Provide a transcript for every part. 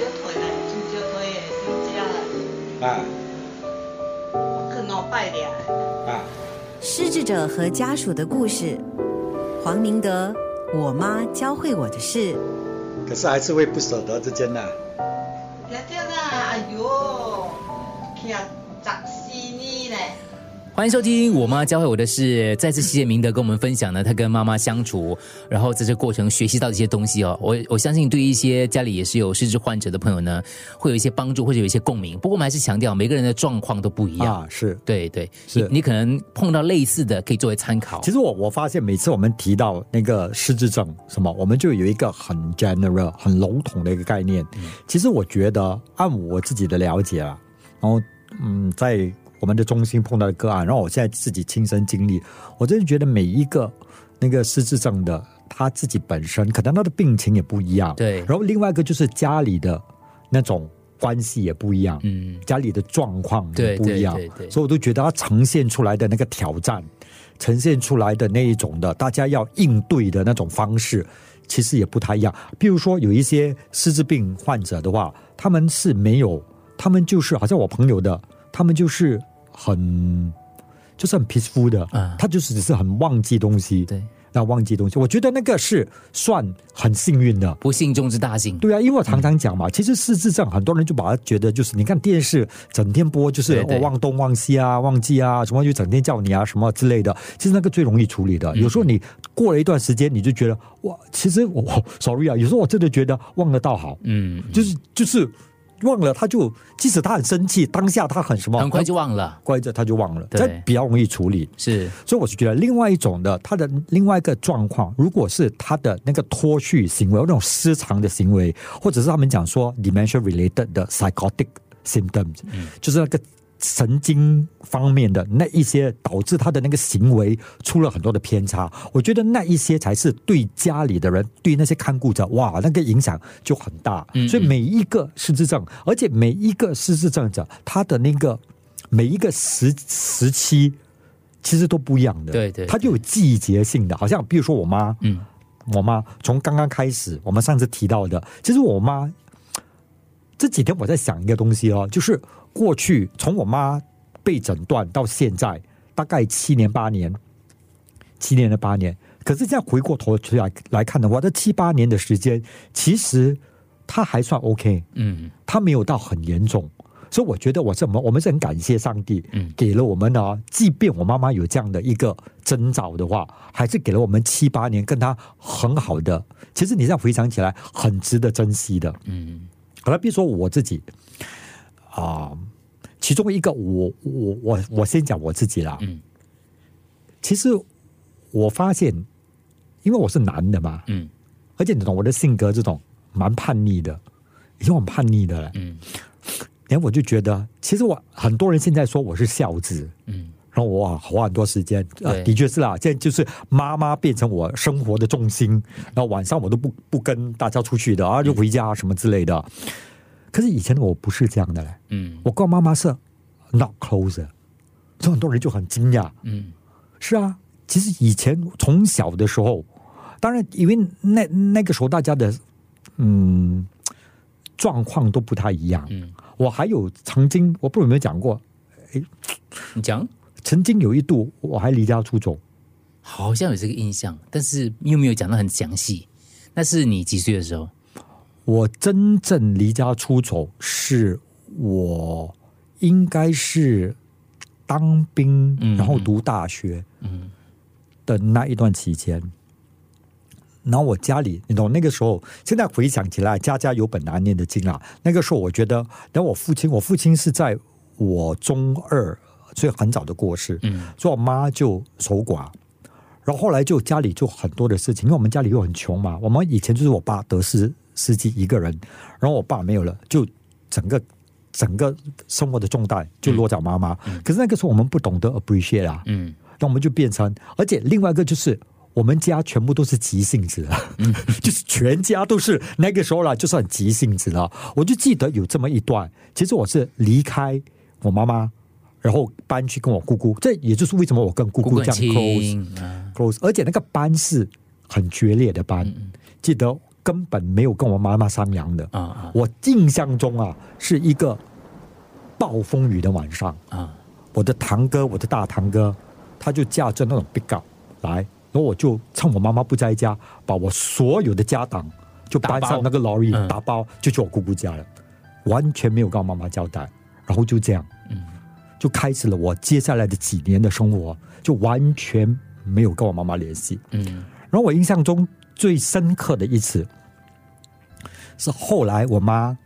少退来，真少退的，就这样。啊去两摆俩。啊，失智者和家属的故事，黄明德，我妈教会我的事。可是还是会不舍得之间呢。听听啦，哎哟，徛十四年嘞。欢迎收听《我妈教会我的事》，再次谢谢明德跟我们分享呢，他跟妈妈相处，然后在这过程学习到的一些东西哦。我我相信对一些家里也是有失智患者的朋友呢，会有一些帮助或者有一些共鸣。不过我们还是强调，每个人的状况都不一样。啊，是。对对，是你你可能碰到类似的，可以作为参考。其实我我发现每次我们提到那个失智症什么，我们就有一个很 general、很笼统的一个概念。其实我觉得，按我自己的了解啊，然后嗯，在我们的中心碰到的个案，然后我现在自己亲身经历，我真的觉得每一个那个失智症的他自己本身，可能他的病情也不一样。对。然后另外一个就是家里的那种关系也不一样，嗯，家里的状况也不一样，对对对所以我都觉得他呈现出来的那个挑战，呈现出来的那一种的大家要应对的那种方式，其实也不太一样。比如说有一些失智病患者的话，他们是没有，他们就是好像我朋友的，他们就是很就是很 peaceful 的，啊他就是只是很忘记东西，对，那忘记东西，我觉得那个是算很幸运的。不幸中之大幸。对啊，因为我常常讲嘛，其实失智症很多人就把它觉得就是，你看电视整天播就是对对。哦忘东忘西啊、忘记啊，什么就整天叫你啊什么之类的，其实那个最容易处理嗯。的。有时候你过了一段时间，你就觉得哇，其实我 sorry 啊，有时候我真的觉得忘了倒好，嗯，就是就是忘了，他就即使他很生气，当下他很什么，很快就忘了。乖着他就忘了，这比较容易处理。是，所以我就觉得另外一种的，他的另外一个状况，如果是他的那个脱序行为，那种失常的行为，或者是他们讲说 dementia related 的 psychotic symptoms，、就是那个神经方面的那一些导致他的那个行为出了很多的偏差，我觉得那一些才是对家里的人，对那些看顾者，哇，那个影响就很大。所以每一个失智症，而且每一个失智症者，他的那个每一个时时期。其实都不一样的，对对他就有季节性的，好像比如说我妈，嗯，我妈从刚刚开始，我们上次提到的，其实我妈这几天我在想一个东西哦，就是过去从我妈被诊断到现在，大概七年八年，七年的八年，可是这样回过头去来来看的话，这七八年的时间，其实她还算 OK，嗯，他没有到很严重，所以我觉得我是我们我们是很感谢上帝，嗯。给了我们呢，即便我妈妈有这样的一个征兆的话，还是给了我们七八年跟她很好的。其实你这样回想起来，很值得珍惜的。嗯，好了，比如说我自己啊、其中一个我我我我先讲我自己啦。嗯，其实我发现，因为我是男的嘛，嗯，而且你懂我的性格这种蛮叛逆的，已经很叛逆的了。嗯，然后我就觉得，其实我很多人现在说我是孝子，嗯，然后我花很多时间，呃，的确是啦，现在就是妈妈变成我生活的重心，然后晚上我都不不跟大家出去的啊，就回家什么之类的。可是以前的我不是这样的嘞，嗯，我跟我妈妈是 not closer，所以很多人就很惊讶。嗯，是啊，其实以前从小的时候，当然因为那那个时候大家的嗯状况都不太一样。嗯，我还有曾经，我不知道有没有讲过，哎你讲，曾经有一度我还离家出走。好像有这个印象，但是又没有讲的很详细。那是你几岁的时候？我真正离家出走是我应该是当兵，嗯然后读大学，嗯的那一段期间，然后我家里，你懂那个时候，现在回想起来，家家有本难念的经啊。那个时候，我觉得，然后我父亲，我父亲是在我中二，所以很早的过世，嗯所以我妈就守寡。然后后来就家里就很多的事情，因为我们家里又很穷嘛，我们以前就是我爸得失司机一个人，然后我爸没有了，就整个整个生活的重担就落在我妈妈。可是那个时候我们不懂得 appreciate 啊，嗯那我们就变成，而且另外一个就是。我们家全部都是急性子的，就是全家都是那个时候了，就是很急性子了。我就记得有这么一段，其实我是离开我妈妈，然后搬去跟我姑姑，这也就是为什么我跟姑姑这样 close，close，而且那个班是很决裂的班。记得根本没有跟我妈妈商量的。啊啊。我印象中啊，是一个暴风雨的晚上，啊。我的堂哥，我的大堂哥，他就驾着那种 big up 来，然后我就趁我妈妈不在家，把我所有的家当就搬上那个 lorry 嗯打包，就去我姑姑家了，完全没有跟我妈妈交代，然后就这样，嗯就开始了我接下来的几年的生活，就完全没有跟我妈妈联系。嗯。然后我印象中最深刻的一次，是后来我妈，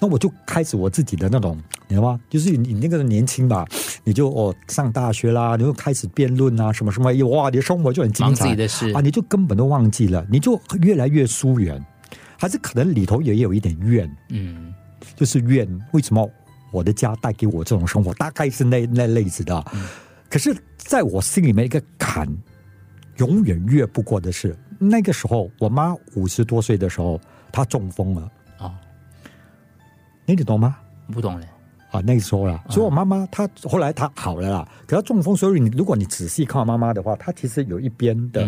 那我就开始我自己的那种，你知道吗？就是你你那个年轻吧，你就哦上大学啦，你就开始辩论啊，什么什么，哇，你的生活就很精彩。的事。啊，你就根本都忘记了，你就越来越疏远，还是可能里头也有一点怨，嗯。就是怨为什么我的家带给我这种生活，大概是那那类似的。可是，在我心里面一个坎，永远越不过的是，那个时候我妈五十多岁的时候，她中风了，哦，你你懂吗？不懂嘞，啊，那个时候啦，所以我妈妈她后来她好了啦，可她中风，所以你如果你仔细看我妈妈的话，她其实有一边的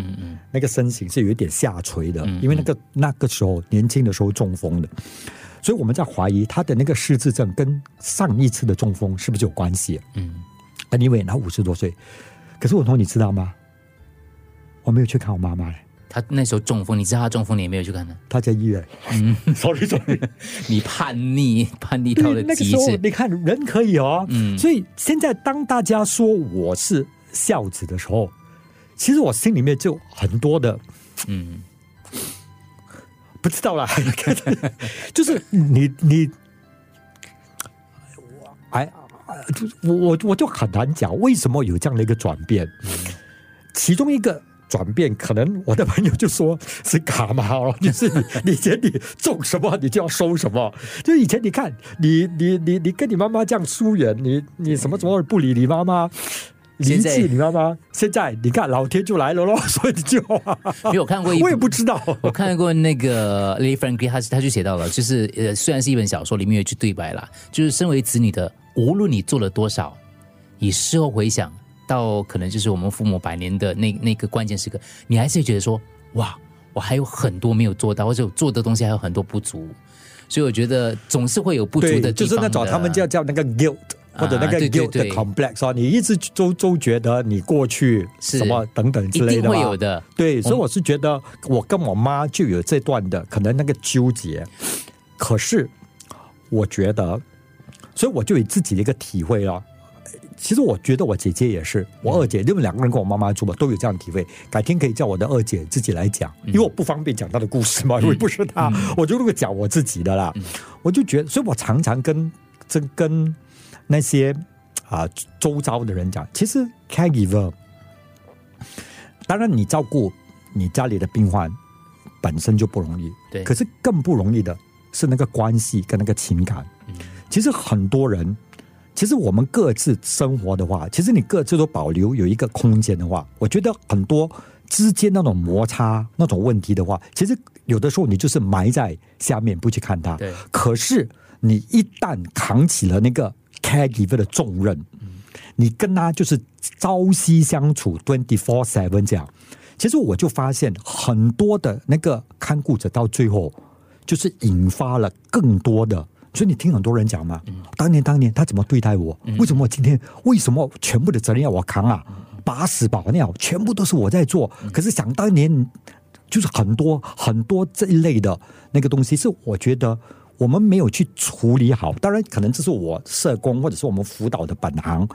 那个身形是有一点下垂的，嗯。因为那个那个时候年轻的时候中风的，所以我们在怀疑他的那个失智症跟上一次的中风是不是有关系？嗯，anyway，她五十多岁，可是我同你知道吗？我没有去看我妈妈嘞，他那时候中风，你知道他中风，你也没有去看他，他在医院。嗯，sorry sorry，你叛逆叛逆到对，了那个时候极致，你看人可以哦，嗯。所以现在当大家说我是孝子的时候，其实我心里面就很多的嗯不知道啦，就是你你，哎，我我我就很难讲为什么有这样的一个转变，其中一个。转变可能我的朋友就说是卡嘛哦，就是你你以前你种什么你就要收什么，就以前你看你你你你跟你妈妈这样疏远，你你什么什么不理你妈妈，离现在弃你妈妈，现在你看老天就来了咯，所以你就没有看过一我也不知道，我看过那个 Lady Frankie，他他就写到了，就是呃，虽然是一本小说，里面有一句对白啦，就是身为子女的，无论你做了多少，你事后回想到可能就是我们父母百年的那那个关键时刻，你还是会觉得说，哇，我还有很多没有做到，或者我做的东西还有很多不足，所以我觉得总是会有不足，的地方的。就是那种他们叫叫那个 guilt 或者那个对对 guilt 的对 complex 啊，你一直都都觉得你过去什么等等之类的嘛。会有的，对，所以我是觉得我跟我妈就有这段的可能那个纠结，可是我觉得，所以我就有自己的一个体会了。其实我觉得我姐姐也是，我二姐，因为两个人跟我妈妈住嘛，都有这样的体会。改天可以叫我的二姐自己来讲，因为我不方便讲她的故事嘛，因为不是她，我就如果讲我自己的啦，我就觉得，所以我常常跟这跟那些啊周遭的人讲，其实 caregiver，当然你照顾你家里的病患本身就不容易，对可是更不容易的是那个关系跟那个情感。嗯其实很多人，其实我们各自生活的话，其实你各自都保留有一个空间的话，我觉得很多之间那种摩擦、那种问题的话，其实有的时候你就是埋在下面不去看它。对可是你一旦扛起了那个 caregiver 的重任，你跟他就是朝夕相处，twenty four seven 这样。其实我就发现很多的那个看顾者到最后，就是引发了更多的。所以你听很多人讲嘛，当年当年他怎么对待我？为什么我今天为什么全部的责任要我扛啊？把屎把尿全部都是我在做。可是想当年，就是很多很多这一类的那个东西，是我觉得我们没有去处理好。当然，可能这是我社工或者是我们辅导的本行，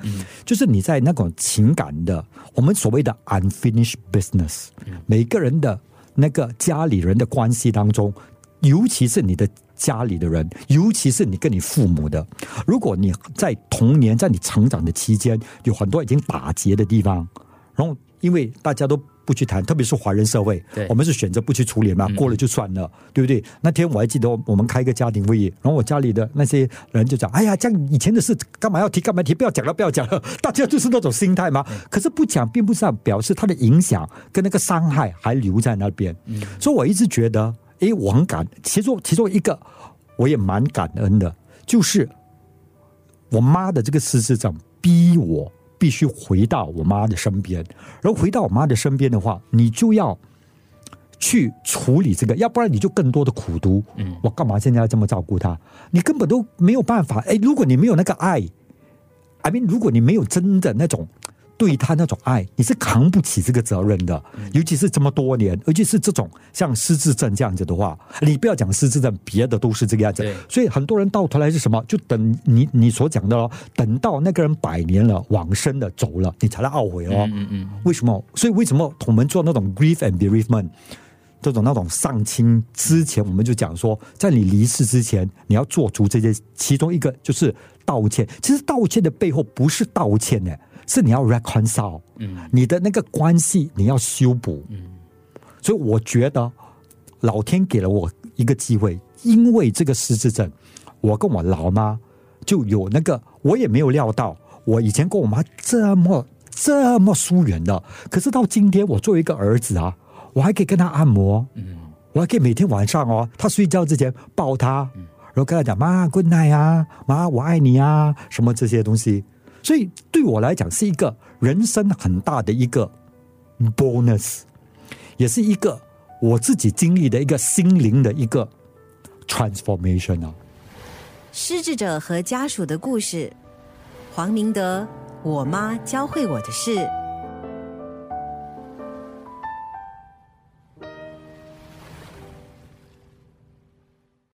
就是你在那种情感的，我们所谓的 unfinished business，、每个人的那个家里人的关系当中，尤其是你的家里的人，尤其是你跟你父母的，如果你在童年，在你成长的期间，有很多已经打结的地方，然后因为大家都不去谈，特别是华人社会，我们是选择不去处理嘛，过了就算了，对不对？那天我还记得我们开一个家庭会议，然后我家里的那些人就讲：“哎呀，这样以前的事干嘛要提？干嘛提？不要讲了，不要讲了。”大家就是那种心态嘛。可是不讲，并不是表示它的影响跟那个伤害还留在那边。所以我一直觉得，哎，我很感，其中其中一个我也蛮感恩的，就是我妈的这个失智症逼我必须回到我妈的身边，然后回到我妈的身边的话，你就要去处理这个，要不然你就更多的苦读。嗯我干嘛现在要这么照顾他？你根本都没有办法。哎，如果你没有那个爱，I mean，如果你没有真的那种对他那种爱，你是扛不起这个责任的。尤其是这么多年，尤其是这种像失智症这样子的话，你不要讲失智症，别的都是这个样子对。所以很多人到头来是什么？就等你你所讲的哦，等到那个人百年了、往生了、走了，你才来懊悔哦。嗯嗯为什么？所以为什么我们做那种 grief and bereavement 这种那种丧亲之前，我们就讲说，在你离世之前，你要做足这些，其中一个就是道歉。其实道歉的背后不是道歉呢，是你要 reconcile，嗯你的那个关系你要修补。嗯所以我觉得老天给了我一个机会，因为这个失智症，我跟我老妈就有那个，我也没有料到，我以前跟我妈这么这么疏远的，可是到今天，我作为一个儿子啊，我还可以跟她按摩，嗯我还可以每天晚上哦，她睡觉之前抱她，然后跟她讲妈 good night 啊，妈我爱你啊，什么这些东西，所以对我来讲是一个人生很大的一个 bonus。也是一个我自己经历的一个心灵的一个 transformation 啊。失智者和家属的故事，黄明德，我妈教会我的事。